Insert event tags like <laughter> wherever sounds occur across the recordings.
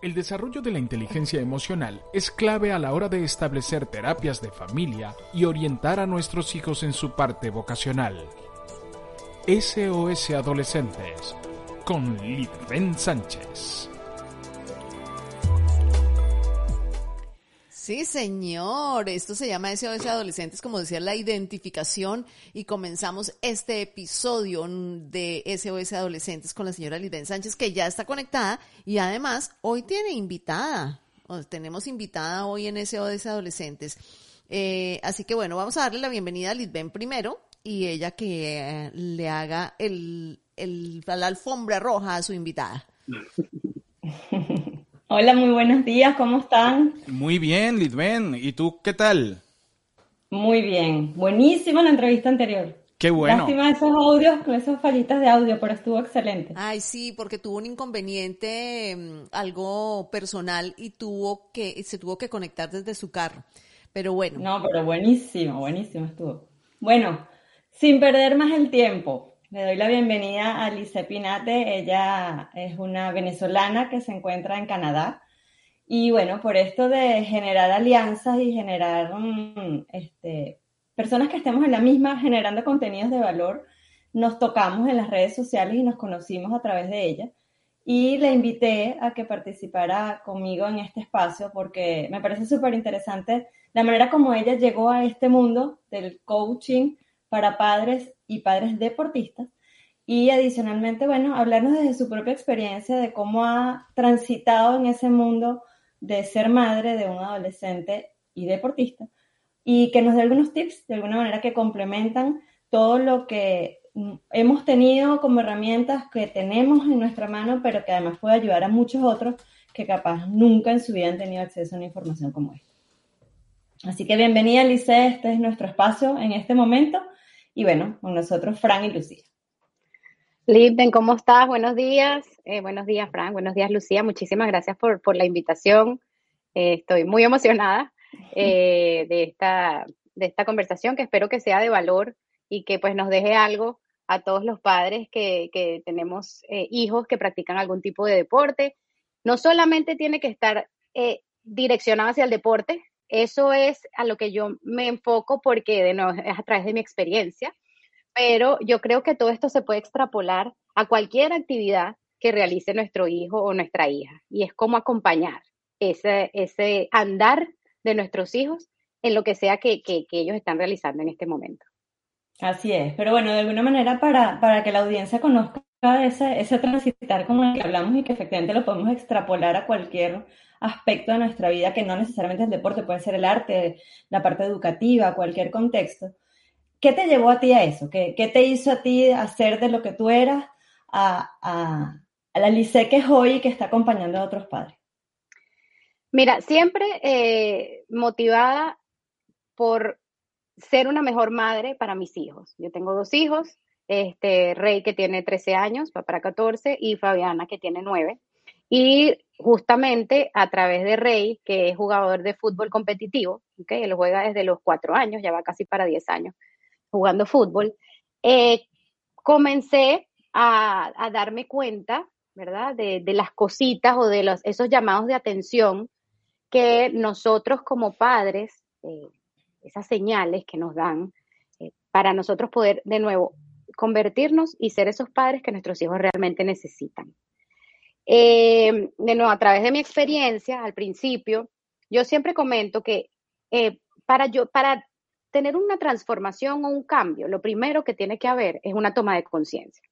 El desarrollo de la inteligencia emocional es clave a la hora de establecer terapias de familia y orientar a nuestros hijos en su parte vocacional. SOS Adolescentes con Lidven Sánchez. Sí, señor. Esto se llama SOS Adolescentes, como decía, la identificación. Y comenzamos este episodio de SOS Adolescentes con la señora Lidén Sánchez, que ya está conectada y además hoy tiene invitada. tenemos invitada hoy en SOS Adolescentes. Eh, así que bueno, vamos a darle la bienvenida a Lidben primero y ella que le haga el, el, la alfombra roja a su invitada. <laughs> Hola, muy buenos días, ¿cómo están? Muy bien, Lidben. ¿Y tú qué tal? Muy bien, buenísima la entrevista anterior. Qué bueno. Lástima esos audios, con esas fallitas de audio, pero estuvo excelente. Ay, sí, porque tuvo un inconveniente, mm, algo personal y tuvo que, se tuvo que conectar desde su carro. Pero bueno. No, pero buenísimo, buenísimo estuvo. Bueno, sin perder más el tiempo, le doy la bienvenida a Lice Pinate. Ella es una venezolana que se encuentra en Canadá. Y bueno, por esto de generar alianzas y generar mm, este, personas que estemos en la misma generando contenidos de valor, nos tocamos en las redes sociales y nos conocimos a través de ella. Y le invité a que participara conmigo en este espacio porque me parece súper interesante la manera como ella llegó a este mundo del coaching para padres y padres deportistas. Y adicionalmente, bueno, hablarnos desde su propia experiencia de cómo ha transitado en ese mundo de ser madre de un adolescente y deportista. Y que nos dé algunos tips, de alguna manera, que complementan todo lo que hemos tenido como herramientas que tenemos en nuestra mano, pero que además puede ayudar a muchos otros que capaz nunca en su vida han tenido acceso a una información como esta. Así que bienvenida, Lice, este es nuestro espacio en este momento y bueno, con nosotros Fran y Lucía. Linden, ¿cómo estás? Buenos días. Eh, buenos días, Fran. Buenos días, Lucía. Muchísimas gracias por, la invitación. Eh, estoy muy emocionada <laughs> eh, de, esta, de esta conversación que espero que sea de valor y que pues nos deje algo a todos los padres que, que tenemos hijos que practican algún tipo de deporte. No solamente tiene que estar direccionado hacia el deporte, eso es a lo que yo me enfoco porque de nuevo, <laughs> es a través de mi experiencia, pero yo creo que todo esto se puede extrapolar a cualquier actividad que realice nuestro hijo o nuestra hija y es como acompañar ese, ese andar de nuestros hijos en lo que sea que, que, ellos están realizando en este momento. Así es, pero bueno, de alguna manera para, para que la audiencia conozca ese, ese transitar como el que hablamos y que efectivamente lo podemos extrapolar a cualquier aspecto de nuestra vida que no necesariamente es el deporte, puede ser el arte, la parte educativa, cualquier contexto. ¿Qué te llevó a ti a eso? ¿Qué, qué te hizo a ti hacer de lo que tú eras a, a, la Lice que es hoy y que está acompañando a otros padres? Mira, siempre eh, motivada por ser una mejor madre para mis hijos. Yo tengo dos hijos, este Rey que tiene 13 años, para 14, y Fabiana que tiene 9. Y justamente a través de Rey, que es jugador de fútbol competitivo, ¿okay? él juega desde los 4 años, ya va casi para 10 años jugando fútbol, eh, comencé a, darme cuenta, ¿verdad? De, las cositas o de los, esos llamados de atención que nosotros como padres, eh, esas señales que nos dan, eh, para nosotros poder de nuevo convertirnos y ser esos padres que nuestros hijos realmente necesitan. Eh, de nuevo, a través de mi experiencia, al principio, yo siempre comento que eh, para, yo, para tener una transformación o un cambio, lo primero que tiene que haber es una toma de conciencia.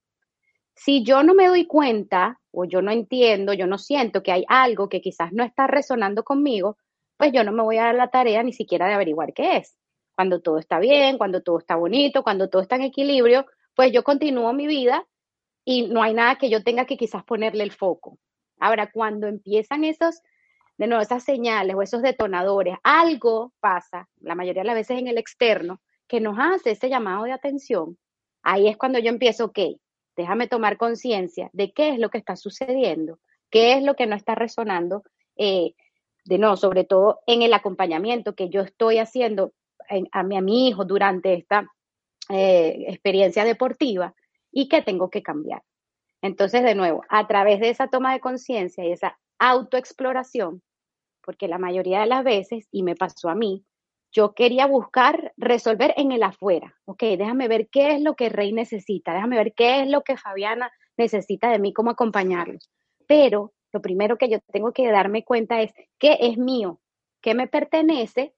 Si yo no me doy cuenta o yo no entiendo, yo no siento que hay algo que quizás no está resonando conmigo, pues yo no me voy a dar la tarea ni siquiera de averiguar qué es. Cuando todo está bien, cuando todo está bonito, cuando todo está en equilibrio, pues yo continúo mi vida y no hay nada que yo tenga que quizás ponerle el foco. Ahora, cuando empiezan esos, de nuevo, esas señales o esos detonadores, algo pasa, la mayoría de las veces en el externo, que nos hace ese llamado de atención, ahí es cuando yo empiezo, ok, déjame tomar conciencia de qué es lo que está sucediendo, qué es lo que no está resonando, eh, de nuevo, sobre todo en el acompañamiento que yo estoy haciendo a, mi, a mi hijo durante esta eh, experiencia deportiva y que tengo que cambiar. Entonces, de nuevo, a través de esa toma de conciencia y esa autoexploración, porque la mayoría de las veces, y me pasó a mí, yo quería buscar resolver en el afuera. Ok, déjame ver qué es lo que Rey necesita, déjame ver qué es lo que Fabiana necesita de mí, cómo acompañarlos. Pero lo primero que yo tengo que darme cuenta es qué es mío, qué me pertenece,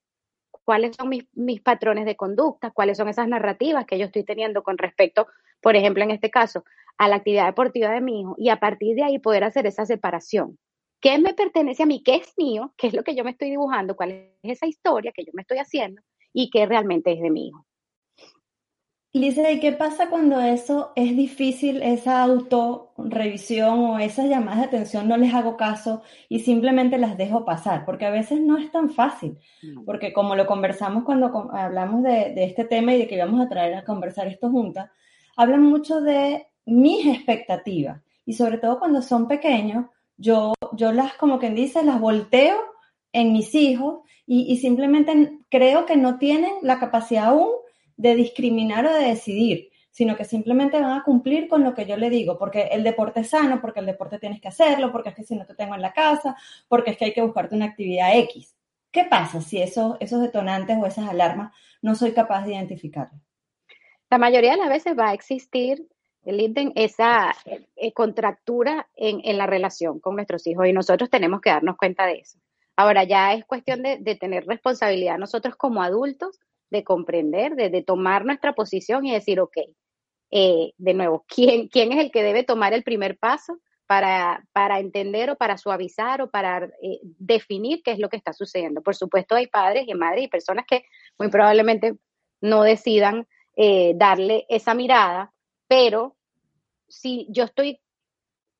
cuáles son mis, mis patrones de conducta, cuáles son esas narrativas que yo estoy teniendo con respecto, por ejemplo, en este caso, a la actividad deportiva de mi hijo y a partir de ahí poder hacer esa separación. ¿Qué me pertenece a mí? ¿Qué es mío? ¿Qué es lo que yo me estoy dibujando? ¿Cuál es esa historia que yo me estoy haciendo? ¿Y qué realmente es de mi hijo? Lisa, ¿y qué pasa cuando eso es difícil, esa autorrevisión o esas llamadas de atención no les hago caso y simplemente las dejo pasar? Porque a veces no es tan fácil, porque como lo conversamos cuando hablamos de, de este tema y de que íbamos a traer a conversar esto juntas, hablan mucho de mis expectativas y sobre todo cuando son pequeños, yo, yo las, como quien dice, las volteo en mis hijos y, y simplemente creo que no tienen la capacidad aún de discriminar o de decidir, sino que simplemente van a cumplir con lo que yo le digo, porque el deporte es sano, porque el deporte tienes que hacerlo, porque es que si no te tengo en la casa, porque es que hay que buscarte una actividad X. ¿Qué pasa si esos, esos detonantes o esas alarmas no soy capaz de identificarlos? La mayoría de las veces va a existir esa eh, contractura en, la relación con nuestros hijos y nosotros tenemos que darnos cuenta de eso. Ahora ya es cuestión de, tener responsabilidad nosotros como adultos, de comprender, de, de, tomar nuestra posición y decir, ok, eh, de nuevo, <laughs> ¿quién, ¿quién es el que debe tomar el primer paso para, para entender o para suavizar o para eh, definir qué es lo que está sucediendo? Por supuesto, hay padres y madres y personas que muy probablemente no decidan eh, darle esa mirada, pero si yo estoy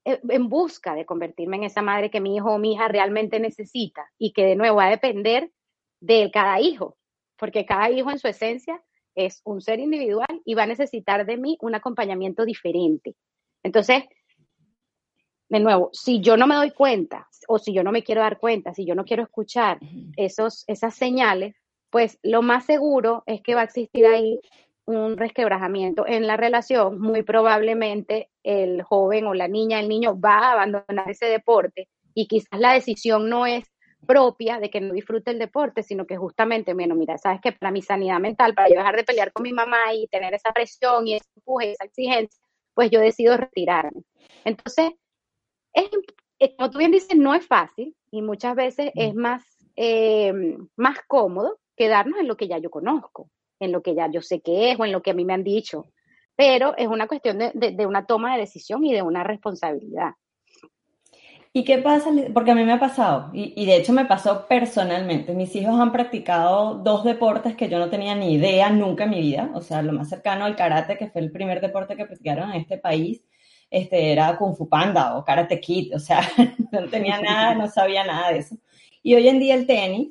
eh, en busca de convertirme en esa madre que mi hijo o mi hija realmente necesita y que de nuevo va a depender de cada hijo, porque cada hijo en su esencia es un ser individual y va a necesitar de mí un acompañamiento diferente. Entonces, de nuevo, si yo no me doy cuenta o si yo no me quiero dar cuenta, si yo no quiero escuchar esos, esas señales, pues lo más seguro es que va a existir ahí un resquebrajamiento en la relación, muy probablemente el joven o la niña, el niño va a abandonar ese deporte y quizás la decisión no es propia de que no disfrute el deporte, sino que justamente, bueno, mira, sabes que para mi sanidad mental, para yo dejar de pelear con mi mamá y tener esa presión y ese empuje, esa exigencia, pues yo decido retirarme. Entonces, es, como tú bien dices, no es fácil y muchas veces es más, eh, más cómodo quedarnos en lo que ya yo conozco en lo que ya yo sé que es o en lo que a mí me han dicho, pero es una cuestión de, de, una toma de decisión y de una responsabilidad. ¿Y qué pasa? Porque a mí me ha pasado, y, y, de hecho me pasó personalmente. Mis hijos han practicado dos deportes que yo no tenía ni idea nunca en mi vida. O sea, lo más cercano al karate, que fue el primer deporte que practicaron en este país, este, era Kung Fu Panda o Karate Kid. O sea, <laughs> no tenía nada, no sabía nada de eso. Y hoy en día el tenis,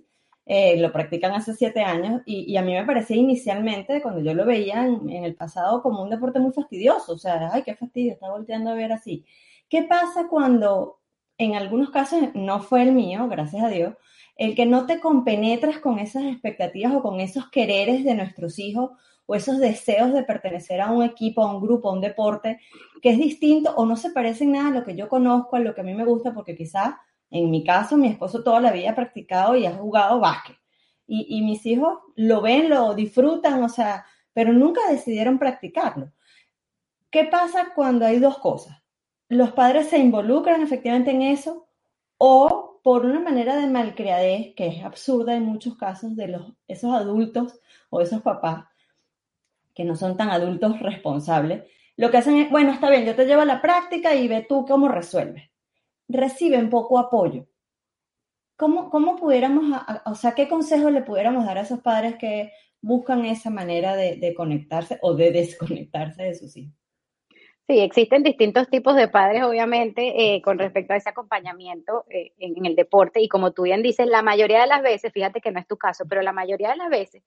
eh, lo practican hace siete años y, a mí me parecía inicialmente, cuando yo lo veía en, el pasado, como un deporte muy fastidioso, o sea, ay, qué fastidio, está volteando a ver así. ¿Qué pasa cuando, en algunos casos, no fue el mío, gracias a Dios, el que no te compenetras con esas expectativas o con esos quereres de nuestros hijos o esos deseos de pertenecer a un equipo, a un grupo, a un deporte, que es distinto o no se parece en nada a lo que yo conozco, a lo que a mí me gusta, porque quizás en mi caso, mi esposo toda la vida ha practicado y ha jugado básquet. Y, mis hijos lo ven, lo disfrutan, o sea, pero nunca decidieron practicarlo. ¿Qué pasa cuando hay dos cosas? Los padres se involucran efectivamente en eso o por una manera de malcriadez, que es absurda en muchos casos de los, esos adultos o esos papás que no son tan adultos responsables, lo que hacen es, bueno, está bien, yo te llevo a la práctica y ve tú cómo resuelves reciben poco apoyo. ¿Cómo, cómo pudiéramos, o sea, qué consejo le pudiéramos dar a esos padres que buscan esa manera de, conectarse o de desconectarse de sus hijos? Sí, existen distintos tipos de padres, obviamente, eh, con respecto a ese acompañamiento eh, en, el deporte. Y como tú bien dices, la mayoría de las veces, fíjate que no es tu caso, pero la mayoría de las veces,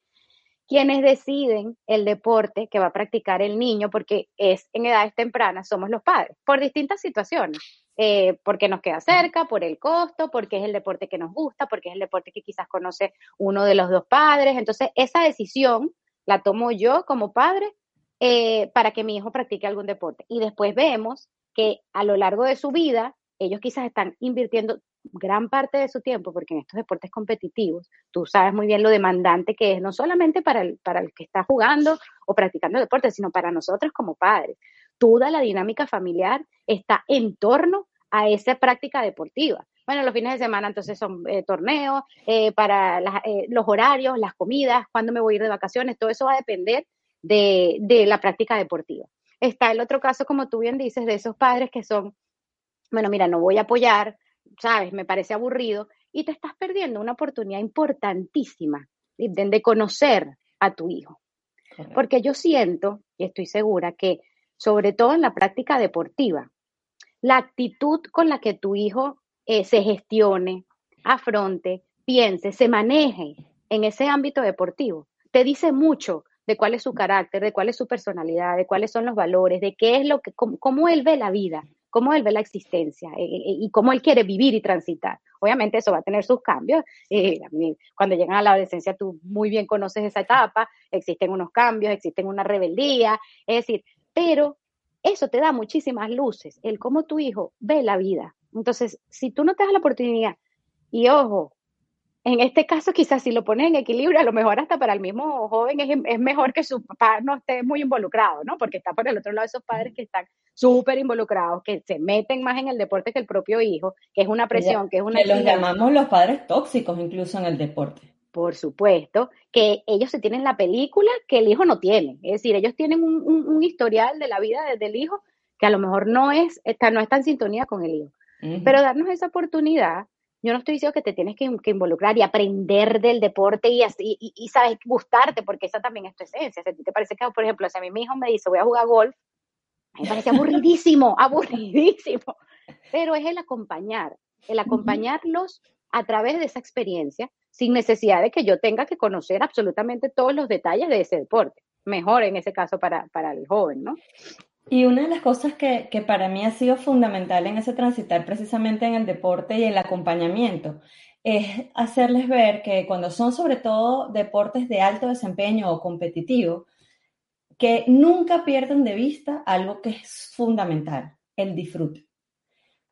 quienes deciden el deporte que va a practicar el niño, porque es en edades tempranas, somos los padres, por distintas situaciones. Eh, porque nos queda cerca, por el costo, porque es el deporte que nos gusta, porque es el deporte que quizás conoce uno de los dos padres. Entonces, esa decisión la tomo yo como padre eh, para que mi hijo practique algún deporte. Y después vemos que a lo largo de su vida ellos quizás están invirtiendo gran parte de su tiempo, porque en estos deportes competitivos, tú sabes muy bien lo demandante que es, no solamente para el, para el que está jugando o practicando deporte, sino para nosotros como padres. Toda la dinámica familiar está en torno a esa práctica deportiva. Bueno, los fines de semana entonces son eh, torneos, eh, para eh, los horarios, las comidas, cuándo me voy a ir de vacaciones, todo eso va a depender de, de la práctica deportiva. Está el otro caso, como tú bien dices, de esos padres que son, bueno, mira, no voy a apoyar, sabes, me parece aburrido, y te estás perdiendo una oportunidad importantísima de, conocer a tu hijo. Porque yo siento, y estoy segura, que sobre todo en la práctica deportiva, la actitud con la que tu hijo eh, se gestione, afronte, piense, se maneje en ese ámbito deportivo, te dice mucho de cuál es su carácter, de cuál es su personalidad, de cuáles son los valores, de qué es lo que, cómo, él ve la vida, cómo él ve la existencia eh, eh, y cómo él quiere vivir y transitar. Obviamente eso va a tener sus cambios. <laughs> cuando llegan a la adolescencia tú muy bien conoces esa etapa, existen unos cambios, existen una rebeldía, es decir, pero eso te da muchísimas luces, el cómo tu hijo ve la vida. Entonces, si tú no te das la oportunidad, y ojo, en este caso, quizás si lo pones en equilibrio, a lo mejor hasta para el mismo joven es, mejor que su papá no esté muy involucrado, ¿no? Porque está por el otro lado esos padres que están súper involucrados, que se meten más en el deporte que el propio hijo, que es una presión, que es una... Que los llamamos los padres tóxicos incluso en el deporte. Por supuesto, que ellos se tienen la película que el hijo no tiene. Es decir, ellos tienen un, historial de la vida del hijo que a lo mejor no es, está, no está en sintonía con el hijo. Pero darnos esa oportunidad yo no estoy diciendo que te tienes que, involucrar y aprender del deporte y, así, y, sabes, gustarte, porque esa también es tu esencia. Si te parece que, por ejemplo, si a mí mi hijo me dice voy a jugar golf, me parece aburridísimo, <laughs> aburridísimo. Pero es el acompañar, el acompañarlos a través de esa experiencia, sin necesidad de que yo tenga que conocer absolutamente todos los detalles de ese deporte. Mejor en ese caso para, para el joven, ¿no? Y una de las cosas que, que, para mí ha sido fundamental en ese transitar precisamente en el deporte y el acompañamiento es hacerles ver que cuando son sobre todo deportes de alto desempeño o competitivo, que nunca pierdan de vista algo que es fundamental, el disfrute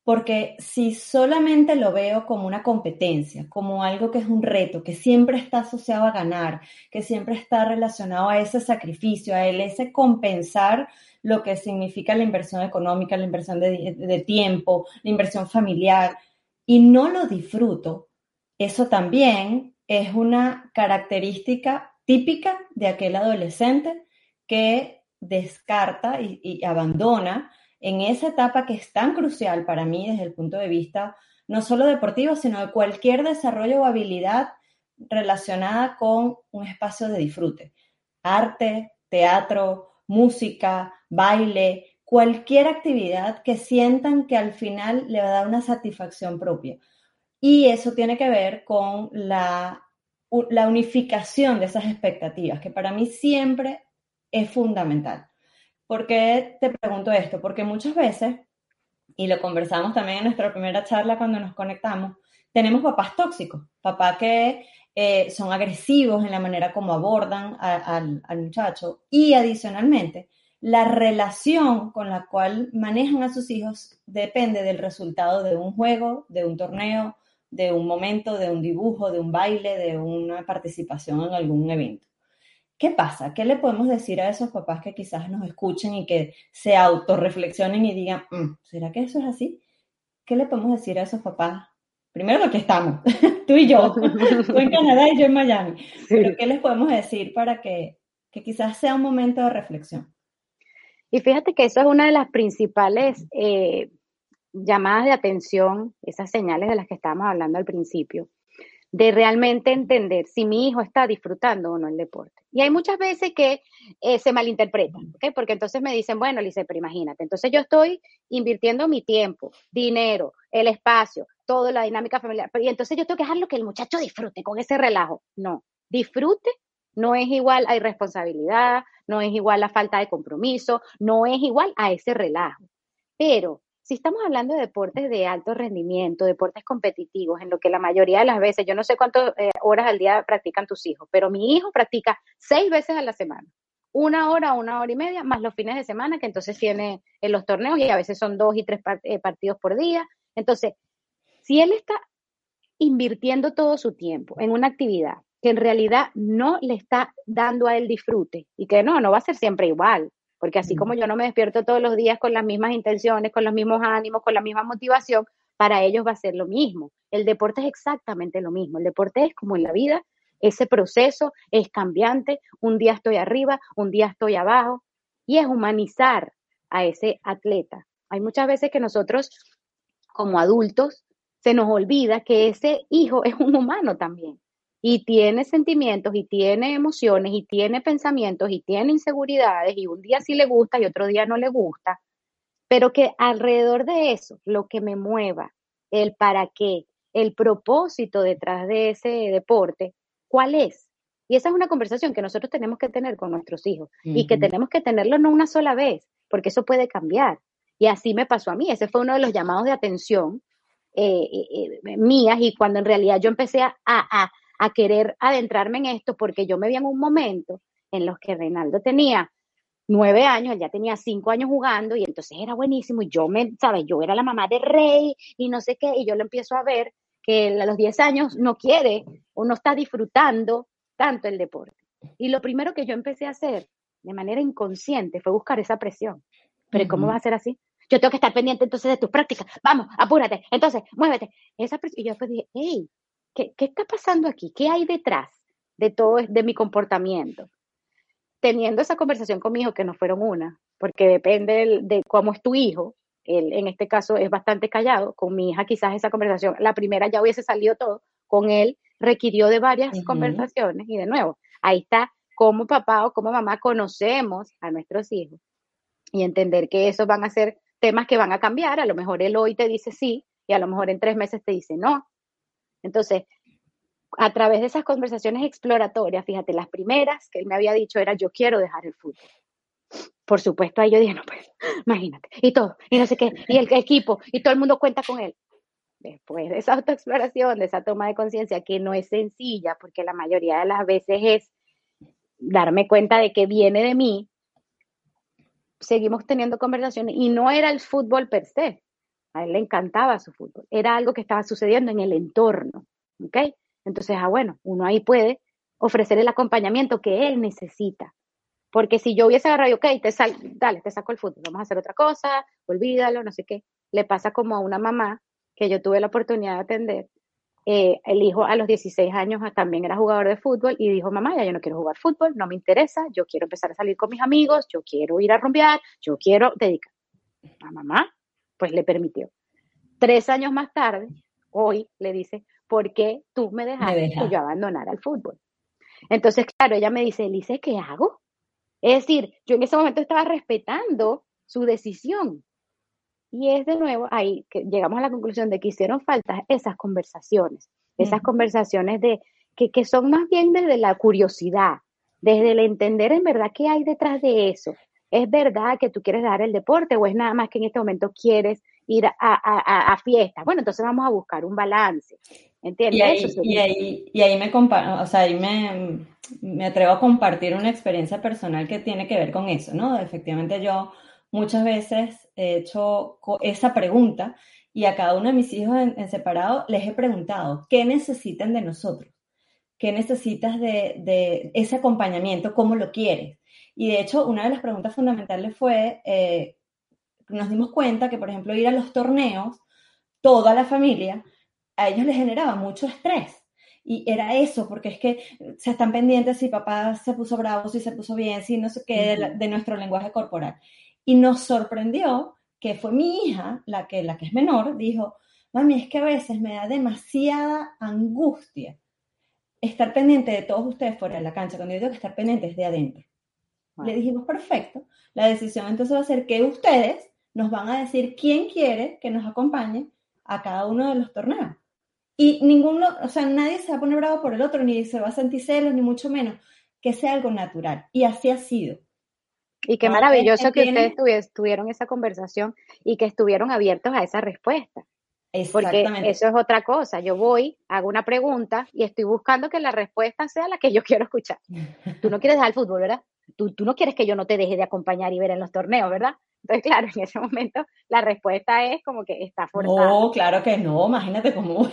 porque si solamente lo veo como una competencia, como algo que es un reto, que siempre está asociado a ganar, que siempre está relacionado a ese sacrificio, a él, ese compensar lo que significa la inversión económica, la inversión de, tiempo, la inversión familiar, y no lo disfruto, eso también es una característica típica de aquel adolescente que descarta y abandona en esa etapa que es tan crucial para mí desde el punto de vista no solo deportivo, sino de cualquier desarrollo o habilidad relacionada con un espacio de disfrute. Arte, teatro, música, baile, cualquier actividad que sientan que al final le va a dar una satisfacción propia. Y eso tiene que ver con la, la unificación de esas expectativas, que para mí siempre es fundamental. ¿Por qué te pregunto esto? Porque muchas veces, y lo conversamos también en nuestra primera charla cuando nos conectamos, tenemos papás tóxicos, papás que eh, son agresivos en la manera como abordan al, al muchacho y adicionalmente la relación con la cual manejan a sus hijos depende del resultado de un juego, de un torneo, de un momento, de un dibujo, de un baile, de una participación en algún evento. ¿Qué pasa? ¿Qué le podemos decir a esos papás que quizás nos escuchen y que se autorreflexionen y digan, mm, ¿será que eso es así? ¿Qué le podemos decir a esos papás? Primero lo que estamos, <laughs> tú y yo, <laughs> tú en Canadá y yo en Miami. Pero ¿qué les podemos decir para que, que quizás sea un momento de reflexión? Y fíjate que eso es una de las principales eh, llamadas de atención, esas señales de las que estábamos hablando al principio, de realmente entender si mi hijo está disfrutando o no el deporte. Y hay muchas veces que eh, se malinterpretan, ¿ok? Porque entonces me dicen, bueno, Lice, pero imagínate, entonces yo estoy invirtiendo mi tiempo, dinero, el espacio, toda la dinámica familiar, y entonces yo tengo que dejarlo que el muchacho disfrute con ese relajo. No, disfrute no es igual a irresponsabilidad, no es igual a falta de compromiso, no es igual a ese relajo. Pero si estamos hablando de deportes de alto rendimiento, deportes competitivos, en lo que la mayoría de las veces, yo no sé cuántas eh, horas al día practican tus hijos, pero mi hijo practica seis veces a la semana. Una hora, una hora y media, más los fines de semana, que entonces tiene en los torneos y a veces son dos y tres eh, partidos por día. Entonces, si él está invirtiendo todo su tiempo en una actividad que en realidad no le está dando a él disfrute y que no, no va a ser siempre igual, porque así como yo no me despierto todos los días con las mismas intenciones, con los mismos ánimos, con la misma motivación, para ellos va a ser lo mismo. El deporte es exactamente lo mismo. El deporte es como en la vida, ese proceso es cambiante, un día estoy arriba, un día estoy abajo, y es humanizar a ese atleta. Hay muchas veces que nosotros, como adultos, se nos olvida que ese hijo es un humano también y tiene sentimientos y tiene emociones y tiene pensamientos y tiene inseguridades y un día sí le gusta y otro día no le gusta, pero que alrededor de eso, lo que me mueva, el para qué, el propósito detrás de ese deporte, ¿cuál es? Y esa es una conversación que nosotros tenemos que tener con nuestros hijos y que tenemos que tenerlo no una sola vez, porque eso puede cambiar. Y así me pasó a mí, ese fue uno de los llamados de atención eh, eh, eh, mías y cuando en realidad yo empecé a, a, a, querer adentrarme en esto porque yo me vi en un momento en los que Reinaldo tenía nueve años, él ya tenía cinco años jugando y entonces era buenísimo y yo me, sabes, yo era la mamá de Rey y no sé qué y yo lo empiezo a ver que a los diez años no quiere o no está disfrutando tanto el deporte. Y lo primero que yo empecé a hacer de manera inconsciente fue buscar esa presión. Pero ¿cómo va a ser así? Yo tengo que estar pendiente entonces de tus prácticas. Vamos, apúrate. Entonces, muévete. Esa y yo después dije, hey, ¿qué, ¿qué está pasando aquí? ¿Qué hay detrás de todo, de mi comportamiento? Teniendo esa conversación con mi hijo, que no fueron una, porque depende de, cómo es tu hijo, él en este caso es bastante callado, con mi hija quizás esa conversación, la primera ya hubiese salido todo, con él requirió de varias conversaciones y de nuevo, ahí está cómo papá o como mamá conocemos a nuestros hijos y entender que esos van a ser temas que van a cambiar. A lo mejor él hoy te dice sí y a lo mejor en tres meses te dice no. Entonces, a través de esas conversaciones exploratorias, fíjate, las primeras que él me había dicho era yo quiero dejar el fútbol. Por supuesto, ahí yo dije, no, pues, imagínate, y todo, y no sé qué, y el equipo, y todo el mundo cuenta con él. Después de esa autoexploración, de esa toma de conciencia, que no es sencilla, porque la mayoría de las veces es darme cuenta de que viene de mí, seguimos teniendo conversaciones y no era el fútbol per se, a él le encantaba su fútbol, era algo que estaba sucediendo en el entorno, ¿ok? Entonces, ah, bueno, uno ahí puede ofrecer el acompañamiento que él necesita. Porque si yo hubiese agarrado, ok, te sal, dale, te saco el fútbol, vamos a hacer otra cosa, olvídalo, no sé qué. Le pasa como a una mamá que yo tuve la oportunidad de atender, eh, el hijo a los 16 años también era jugador de fútbol y dijo, mamá, ya yo no quiero jugar fútbol, no me interesa, yo quiero empezar a salir con mis amigos, yo quiero ir a rumbear, yo quiero dedicar. A mamá, pues le permitió. Tres años más tarde, hoy le dice, ¿por qué tú me dejaste que yo abandonara el fútbol? Entonces, claro, ella me dice, Elise, ¿qué hago? Es decir, yo en ese momento estaba respetando su decisión, y es de nuevo ahí que llegamos a la conclusión de que hicieron falta esas conversaciones, esas conversaciones de que, que, son más bien desde la curiosidad, desde el entender en verdad qué hay detrás de eso. ¿Es verdad que tú quieres dar el deporte o es nada más que en este momento quieres ir a, a, a, fiestas? Bueno, entonces vamos a buscar un balance. ¿Entiendes? Y ahí, y ahí, y ahí me, o sea, ahí me, me atrevo a compartir una experiencia personal que tiene que ver con eso, ¿no? Efectivamente yo muchas veces he hecho esa pregunta y a cada uno de mis hijos en, separado les he preguntado, ¿qué necesitan de nosotros? ¿Qué necesitas de, ese acompañamiento? ¿Cómo lo quieres? Y de hecho, una de las preguntas fundamentales fue, eh, nos dimos cuenta que, por ejemplo, ir a los torneos, toda la familia, a ellos les generaba mucho estrés. Y era eso, porque es que se están pendientes si papá se puso bravo, si se puso bien, si no sé qué, de nuestro lenguaje corporal. Y nos sorprendió que fue mi hija, la que, la que es menor, dijo, mami, es que a veces me da demasiada angustia estar pendiente de todos ustedes fuera de la cancha. Cuando yo digo que estar pendiente es de adentro. Le dijimos, perfecto, la decisión entonces va a ser que ustedes nos van a decir quién quiere que nos acompañe a cada uno de los torneos. Y ninguno, o sea, nadie se va a poner bravo por el otro, ni se va a sentir celos, ni mucho menos, que sea algo natural. Y así ha sido. Y qué maravilloso que ustedes tuvieron esa conversación y que estuvieron abiertos a esa respuesta. Porque eso es otra cosa. Yo voy, hago una pregunta y estoy buscando que la respuesta sea la que yo <laughs> quiero escuchar. Tú no quieres dejar el fútbol, ¿verdad? Tú, tú no quieres que yo no te deje de acompañar y ver en los torneos, ¿verdad? Entonces, <laughs> claro, en ese momento la respuesta es como que está forzada. No, claro que no, imagínate cómo.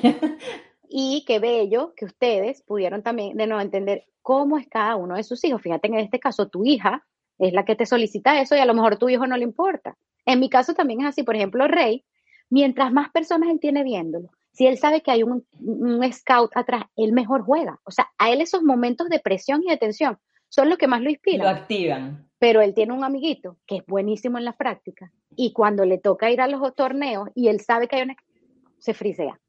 y qué bello que ustedes pudieron también de nuevo entender cómo es cada uno de sus hijos. Fíjate, en este caso, tu hija es la que te solicita eso y a lo mejor tu hijo no le importa. En mi caso también es así. Por ejemplo, Rey, mientras más personas él tiene viéndolo, si él sabe que hay un, un scout atrás, él mejor juega. O sea, a él esos momentos de presión y de tensión son los que más lo inspiran. Lo activan. Pero él tiene un amiguito que es buenísimo en la práctica y cuando le toca ir a los torneos y él sabe que hay una... se frisea.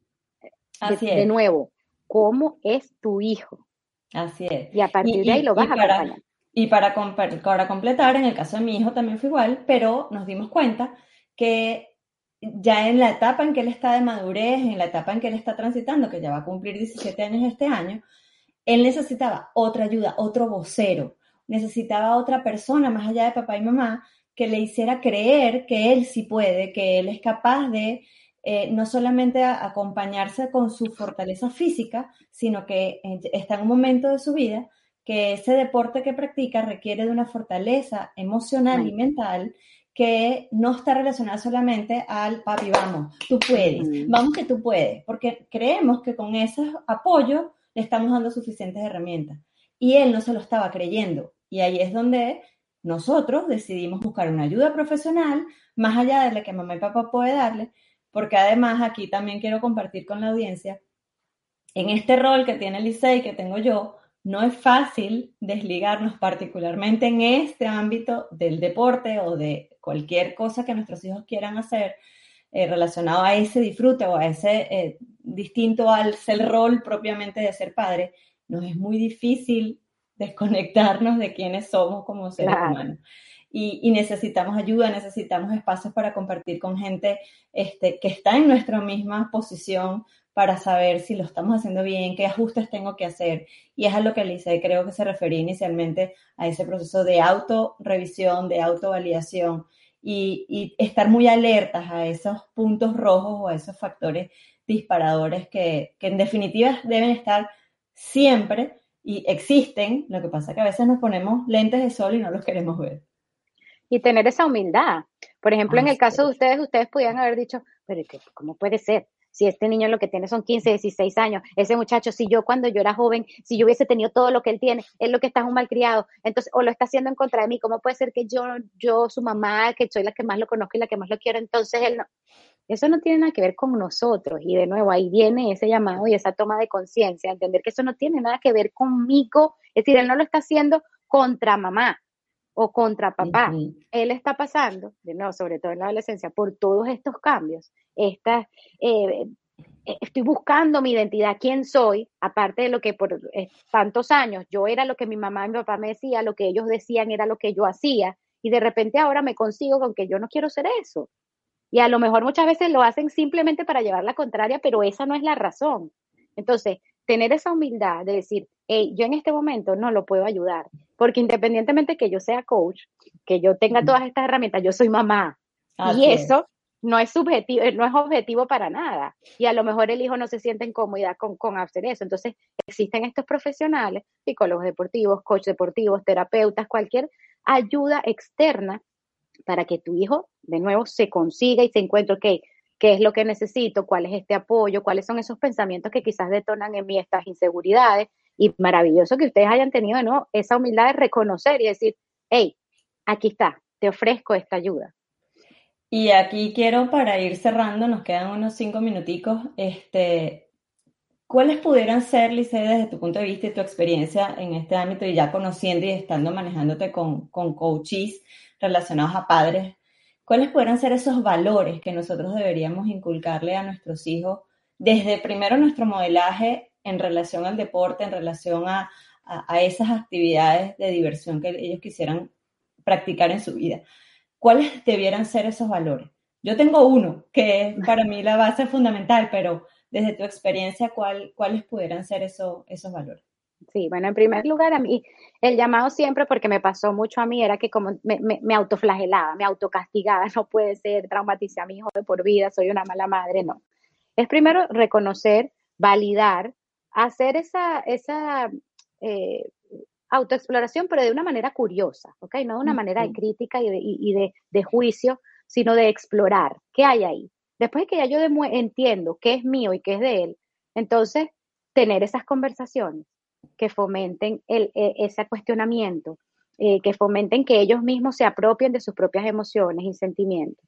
Así de, es. de nuevo, ¿cómo es tu hijo? Así es. Y a partir de ahí lo vas a para, acompañar. Y para, para completar, en el caso de mi hijo también fue igual, pero nos dimos cuenta que ya en la etapa en que él está de madurez, en la etapa en que él está transitando, que ya va a cumplir 17 años este año, él necesitaba otra ayuda, otro vocero, necesitaba otra persona más allá de papá y mamá que le hiciera creer que él sí puede, que él es capaz de eh, no solamente a, acompañarse con su fortaleza física, sino que eh, está en un momento de su vida que ese deporte que practica requiere de una fortaleza emocional y mental que no está relacionada solamente al papi, vamos, tú puedes, vamos que tú puedes, porque creemos que con ese apoyo le estamos dando suficientes herramientas. Y él no se lo estaba creyendo. Y ahí es donde nosotros decidimos buscar una ayuda profesional, más allá de la que mamá y papá puede darle, porque además aquí también quiero compartir con la audiencia, en este rol que tiene Licey, que tengo yo, no es fácil desligarnos particularmente en este ámbito del deporte o de cualquier cosa que nuestros hijos quieran hacer eh, relacionado a ese disfrute o a ese eh, distinto al ser rol propiamente de ser padre, nos es muy difícil desconectarnos de quiénes somos como seres Claro. humanos. Y, y necesitamos ayuda, necesitamos espacios para compartir con gente este, que está en nuestra misma posición para saber si lo estamos haciendo bien, qué ajustes tengo que hacer. Y es a lo que Lice creo que se refería inicialmente a ese proceso de autorrevisión, de autovalidación y, y estar muy alertas a esos puntos rojos o a esos factores disparadores que, que en definitiva deben estar siempre y existen. Lo que pasa es que a veces nos ponemos lentes de sol y no los queremos ver. Y tener esa humildad. Por ejemplo, en el caso de es. ustedes, ustedes pudieran haber dicho, pero ¿qué- ¿cómo puede ser? Si este niño lo que tiene son 15, 16 años, ese muchacho, si yo cuando yo era joven, si yo hubiese tenido todo lo que él tiene, él lo que está es un malcriado, entonces, o lo está haciendo en contra de mí, ¿cómo puede ser que yo, yo, su mamá, que soy la que más lo conozco y la que más lo quiero, entonces él no? Eso no tiene nada que ver con nosotros. Y de nuevo, ahí viene ese llamado y esa toma de conciencia, entender que eso no tiene nada que ver conmigo. Es decir, él no lo está haciendo contra mamá o contra papá. Él está pasando, de nuevo, sobre todo en la adolescencia, por todos estos cambios. Estas, eh, eh, estoy buscando mi identidad, quién soy, aparte de lo que por eh, tantos años yo era lo que mi mamá y mi papá me decía, lo que ellos decían era lo que yo hacía, y de repente ahora me consigo con que yo no quiero ser eso. Y a lo mejor muchas veces lo hacen simplemente para llevar la contraria, pero esa no es la razón. Entonces, tener esa humildad de decir, hey, yo en este momento no lo puedo ayudar, porque independientemente que yo sea coach, que yo tenga todas estas herramientas, yo soy mamá. Así y es. eso no es subjetivo, no es objetivo para nada. Y a lo mejor el hijo no se siente en comodidad con, con hacer eso. Entonces, existen estos profesionales, psicólogos deportivos, coach deportivos, terapeutas, cualquier ayuda externa para que tu hijo, de nuevo, se consiga y se encuentre, ok, qué es lo que necesito, cuál es este apoyo, cuáles son esos pensamientos que quizás detonan en mí estas inseguridades. Y maravilloso que ustedes hayan tenido, ¿no? Esa humildad de reconocer y decir, hey, aquí está, te ofrezco esta ayuda. Y aquí quiero, para ir cerrando, nos quedan unos cinco minuticos, este, ¿cuáles pudieran ser, Lice, desde tu punto de vista y tu experiencia en este ámbito y ya conociendo y estando manejándote con, con coaches relacionados a padres, cuáles pudieran ser esos valores que nosotros deberíamos inculcarle a nuestros hijos desde primero nuestro modelaje en relación al deporte, en relación a, a, esas actividades de diversión que ellos quisieran practicar en su vida? ¿cuáles debieran ser esos valores? Yo tengo uno, que es para mí la base fundamental, pero desde tu experiencia, ¿cuál, ¿cuáles pudieran ser eso, esos valores? Sí, bueno, en primer lugar, a mí, el llamado siempre, porque me pasó mucho a mí, era que como me, me, me autoflagelaba, me autocastigaba, <laughs> no puede ser, traumaticé a mi hijo de por vida, soy una mala madre, no. Es primero reconocer, validar, hacer esa, esa eh, autoexploración, pero de una manera curiosa, ¿ok? No de una manera de crítica y, de, de, juicio, sino de explorar qué hay ahí. Después de que ya yo entiendo qué es mío y qué es de él, entonces tener esas conversaciones que fomenten el, e, ese cuestionamiento, eh, que fomenten que ellos mismos se apropien de sus propias emociones y sentimientos.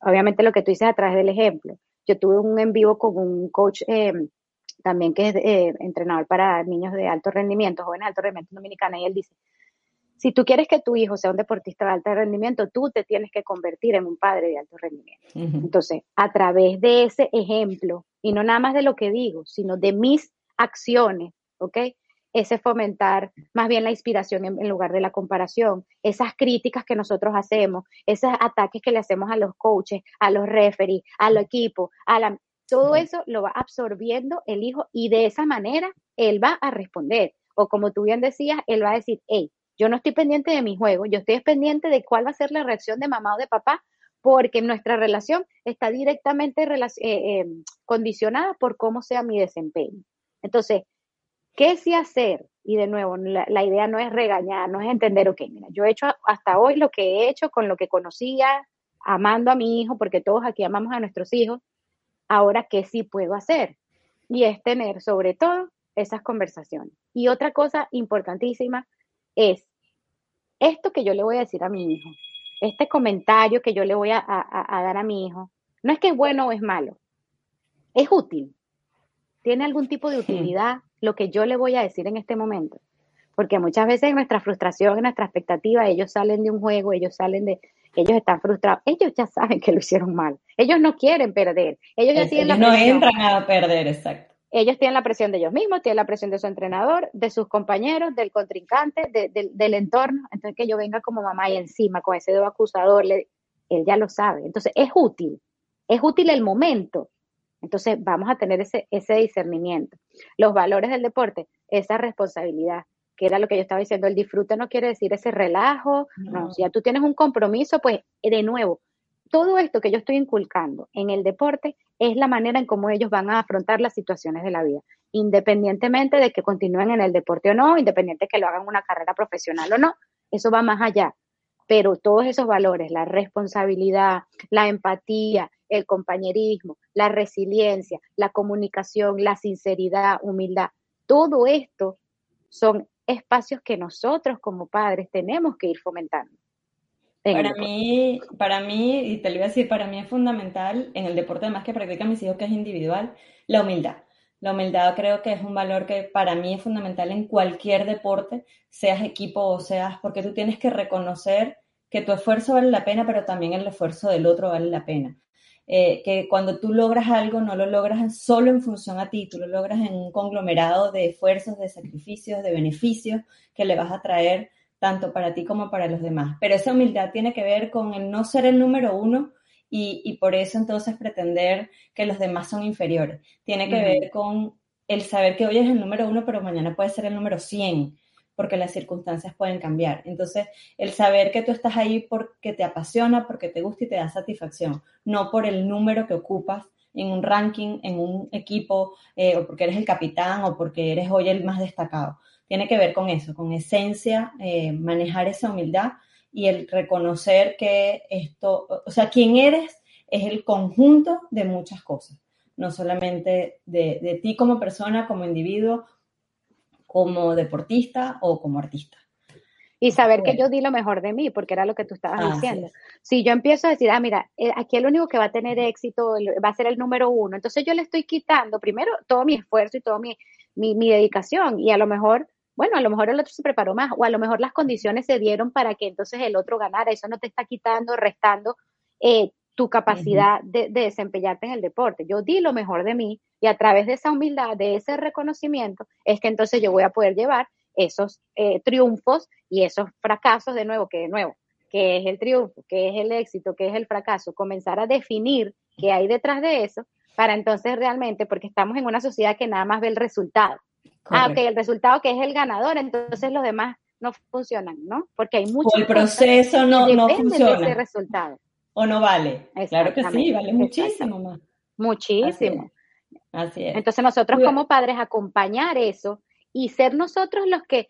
Obviamente lo que tú dices a través del ejemplo. Yo tuve un en vivo con un coach eh, también que es eh, entrenador para niños de alto rendimiento, jóvenes de alto rendimiento dominicana, y él dice, si tú quieres que tu hijo sea un deportista de alto rendimiento, tú te tienes que convertir en un padre de alto rendimiento. Entonces, a través de ese ejemplo, y no nada más de lo que digo, sino de mis acciones, ¿ok? Ese fomentar más bien la inspiración en, lugar de la comparación, esas críticas que nosotros hacemos, esos ataques que le hacemos a los coaches, a los referees, al equipo, a la, todo eso lo va absorbiendo el hijo y de esa manera él va a responder. O como tú bien decías, él va a decir, hey, yo no estoy pendiente de mi juego, yo estoy pendiente de cuál va a ser la reacción de mamá o de papá, porque nuestra relación está directamente eh, eh, condicionada por cómo sea mi desempeño. Entonces, ¿qué sí hacer? Y de nuevo, la, idea no es regañar, no es entender, ok, mira, yo he hecho hasta hoy lo que he hecho con lo que conocía, amando a mi hijo, porque todos aquí amamos a nuestros hijos, ahora qué sí puedo hacer. Y es tener sobre todo esas conversaciones. Y otra cosa importantísima es esto que yo le voy a decir a mi hijo, este comentario que yo le voy a, dar a mi hijo, no es que es bueno o es malo, es útil. ¿Tiene algún tipo de utilidad lo que yo le voy a decir en este momento? Porque muchas veces en nuestra frustración, en nuestra expectativa, ellos salen de un juego, ellos salen de, ellos están frustrados, ellos ya saben que lo hicieron mal, ellos no quieren perder, ellos ya tienen la no entran a perder, exacto. Ellos tienen la presión de ellos mismos, tienen la presión de su entrenador, de sus compañeros, del contrincante, del entorno. Entonces, que yo venga como mamá y encima con ese dedo acusador, él ya lo sabe. Entonces, es útil, es útil el momento. Entonces, vamos a tener ese, ese discernimiento. Los valores del deporte, esa responsabilidad, que era lo que yo estaba diciendo, el disfrute no quiere decir ese relajo, no, si ya tú tienes un compromiso, pues de nuevo, todo esto que yo estoy inculcando en el deporte es la manera en cómo ellos van a afrontar las situaciones de la vida, independientemente de que continúen en el deporte o no, independiente de que lo hagan una carrera profesional o no, eso va más allá. Pero todos esos valores, la responsabilidad, la empatía, el compañerismo, la resiliencia, la comunicación, la sinceridad, humildad, todo esto son espacios que nosotros como padres tenemos que ir fomentando. Para mí, para mí, y te lo iba a decir, para mí es fundamental en el deporte además que practican mis hijos, que es individual, la humildad. La humildad creo que es un valor que para mí es fundamental en cualquier deporte, seas equipo o seas, porque tú tienes que reconocer que tu esfuerzo vale la pena, pero también el esfuerzo del otro vale la pena. Eh, que cuando tú logras algo no lo logras solo en función a ti, tú lo logras en un conglomerado de esfuerzos, de sacrificios, de beneficios que le vas a traer tanto para ti como para los demás. Pero esa humildad tiene que ver con el no ser el número uno y, y por eso entonces pretender que los demás son inferiores. Tiene que ver con el saber que hoy es el número uno, pero mañana puede ser el número 100 porque las circunstancias pueden cambiar. Entonces, el saber que tú estás ahí porque te apasiona, porque te gusta y te da satisfacción, no por el número que ocupas en un ranking, en un equipo, eh, o porque eres el capitán o porque eres hoy el más destacado. Tiene que ver con eso, con esencia, eh, manejar esa humildad y el reconocer que esto, o sea, quién eres es el conjunto de muchas cosas, no solamente de, de ti como persona, como individuo, como deportista o como artista. Y saber que yo di lo mejor de mí, porque era lo que tú estabas diciendo. Si yo empiezo a decir, ah, mira, eh, aquí el único que va a tener éxito va a ser el número uno, entonces yo le estoy quitando primero todo mi esfuerzo y toda mi, mi, dedicación, y a lo mejor, bueno, a lo mejor el otro se preparó más, o a lo mejor las condiciones se dieron para que entonces el otro ganara, eso no te está quitando, restando eh, tu capacidad de, desempeñarte en el deporte. Yo di lo mejor de mí y a través de esa humildad, de ese reconocimiento, es que entonces yo voy a poder llevar esos eh, triunfos y esos fracasos de nuevo, que de nuevo, que es el triunfo, que es el éxito, que es el fracaso, comenzar a definir qué hay detrás de eso para entonces realmente, porque estamos en una sociedad que nada más ve el resultado. Ah, ok, el resultado que es el ganador, entonces los demás no funcionan, ¿no? Porque hay mucho. el proceso no, no funciona. De ese resultado o no vale. Claro que sí, vale muchísimo más. Muchísimo. Así es. Entonces nosotros como padres acompañar eso y ser nosotros los que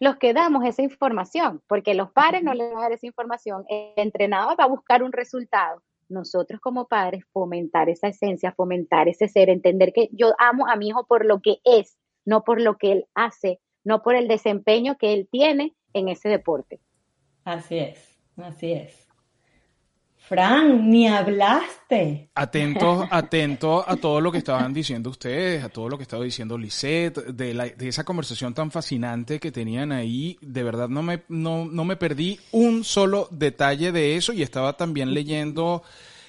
los que damos esa información, porque los padres no les van a dar esa información, el entrenador va a buscar un resultado. Nosotros como padres fomentar esa esencia, fomentar ese ser, entender que yo amo a mi hijo por lo que es, no por lo que él hace, no por el desempeño que él tiene en ese deporte. Así es, así es. Fran, ni hablaste. Atento, atento a todo lo que estaban diciendo ustedes, a todo lo que estaba diciendo Lisette, de, de esa conversación tan fascinante que tenían ahí. De verdad no me, no, no me perdí un solo detalle de eso y estaba también leyendo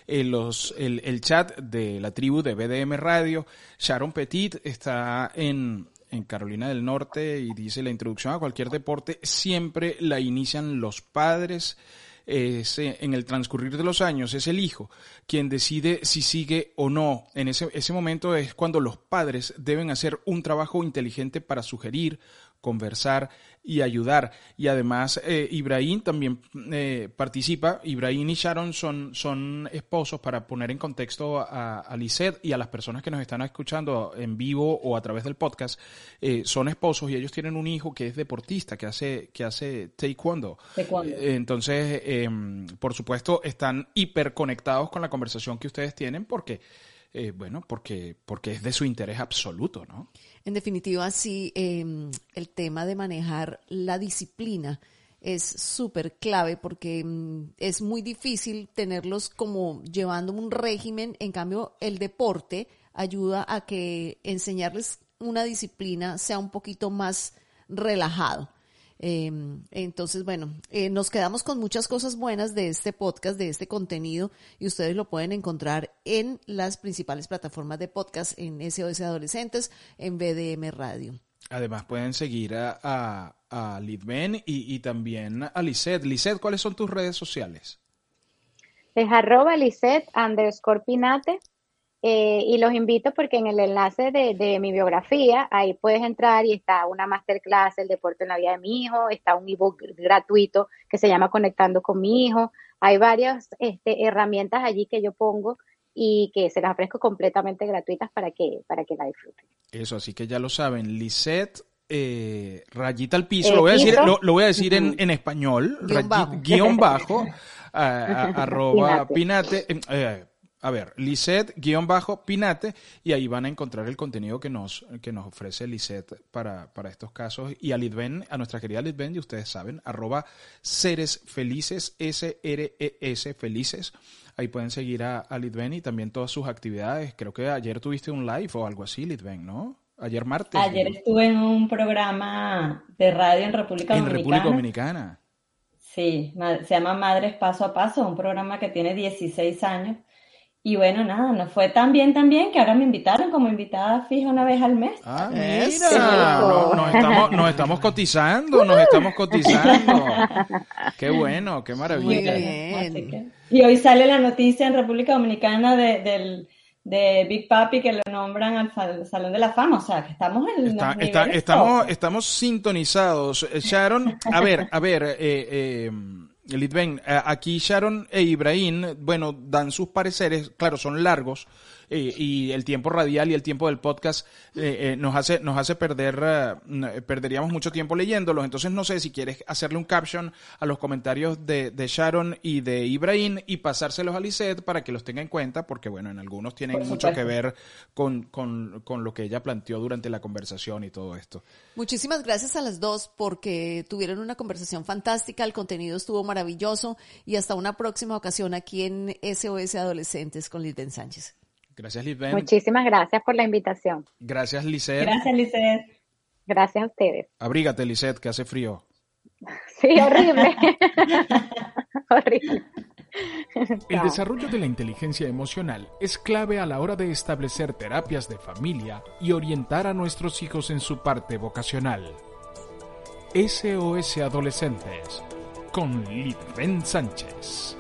los, el, el, chat de la tribu de BDM Radio. Sharon Petit está en, en Carolina del Norte y dice la introducción a cualquier deporte siempre la inician los padres en el transcurrir de los años es el hijo quien decide si sigue o no. En ese, ese momento es cuando los padres deben hacer un trabajo inteligente para sugerir, conversar y ayudar. Y además, eh, Ibrahim también eh, participa. Ibrahim y Sharon son, son esposos para poner en contexto a, a Lisette y a las personas que nos están escuchando en vivo o a través del podcast. Eh, son esposos y ellos tienen un hijo que es deportista, que hace, que hace taekwondo. taekwondo. Eh, entonces, em, por supuesto, están hiperconectados con la conversación que ustedes tienen porque, eh, bueno, porque, porque es de su interés absoluto, ¿no? En definitiva, sí, eh, el tema de manejar la disciplina es súper clave porque mm, es muy difícil tenerlos como llevando un régimen. En cambio, el deporte ayuda a que enseñarles una disciplina sea un poquito más relajado. Em, entonces, bueno, eh, nos quedamos con muchas cosas buenas de este podcast, de este contenido, y ustedes lo pueden encontrar en las principales plataformas de podcast, en SOS Adolescentes, en BDM Radio. Además, pueden seguir a, a, a Lidben y, y, también a Lisette. Lisette, ¿cuáles son tus redes sociales? Es arroba Lisette underscore Pinate. Eh, y los invito porque en el enlace de, de, mi biografía, ahí puedes entrar y está una masterclass, el deporte en la vida de mi hijo, está un ebook gratuito que se llama Conectando con mi hijo. Hay varias este, herramientas allí que yo pongo y que se las ofrezco completamente gratuitas para que, para que la disfruten. Eso, así que ya lo saben, Lisette eh, rayita al piso, eh, lo, voy a decir, lo, lo, voy a decir en, en español, guion rayi, bajo, guion bajo <laughs> a, a, arroba pinate, eh, a ver, Lisette-Pinate, y ahí van a encontrar el contenido que nos, que nos ofrece Lisette para, para estos casos. Y a Lidben, a nuestra querida Lidben, y ustedes saben, arroba seres felices, S-R-E-S, felices. Ahí pueden seguir a, a Lidben y también todas sus actividades. Creo que ayer tuviste un live o algo así, Lidben, ¿no? Ayer martes. Ayer estuve en un programa de radio en República en Dominicana. República Dominicana. Sí, se llama Madres Paso a Paso, un programa que tiene 16 años y bueno, nada, nos fue tan bien, tan bien que ahora me invitaron como invitada fija una vez al mes. Ah, mira, no, nos, estamos, nos estamos cotizando, nos estamos cotizando. <laughs> Qué bueno, qué maravilla. Muy bien. Que, y hoy sale la noticia en República Dominicana de, del, de Big Papi que lo nombran al Salón de la Fama, o sea, que estamos en está, está, estamos, estamos sintonizados. Sharon, a ver, a ver, eh, eh, Litven, aquí Sharon e Ibrahim, bueno, dan sus pareceres, claro, son largos, eh, y el tiempo radial y el tiempo del podcast eh, eh, nos hace, nos hace perder, uh, perderíamos mucho tiempo leyéndolos, entonces no sé si quieres hacerle un caption a los comentarios de, de Sharon y de Ibrahim y pasárselos a Lisette para que los tenga en cuenta, porque bueno, en algunos tienen mucho que ver con, con, con lo que ella planteó durante la conversación y todo esto. Muchísimas gracias a las dos porque tuvieron una conversación fantástica, el contenido estuvo maravilloso y hasta una próxima ocasión aquí en SOS Adolescentes con Lisbeth Sánchez. Gracias, Lisbeth. Muchísimas gracias por la invitación. Gracias, Lisette. Gracias, Lisette. Gracias a ustedes. Abrígate, Lisette, que hace frío. <laughs> Sí, horrible. <laughs> horrible. El desarrollo de la inteligencia emocional es clave a la hora de establecer terapias de familia y orientar a nuestros hijos en su parte vocacional. SOS Adolescentes con Litven Sánchez.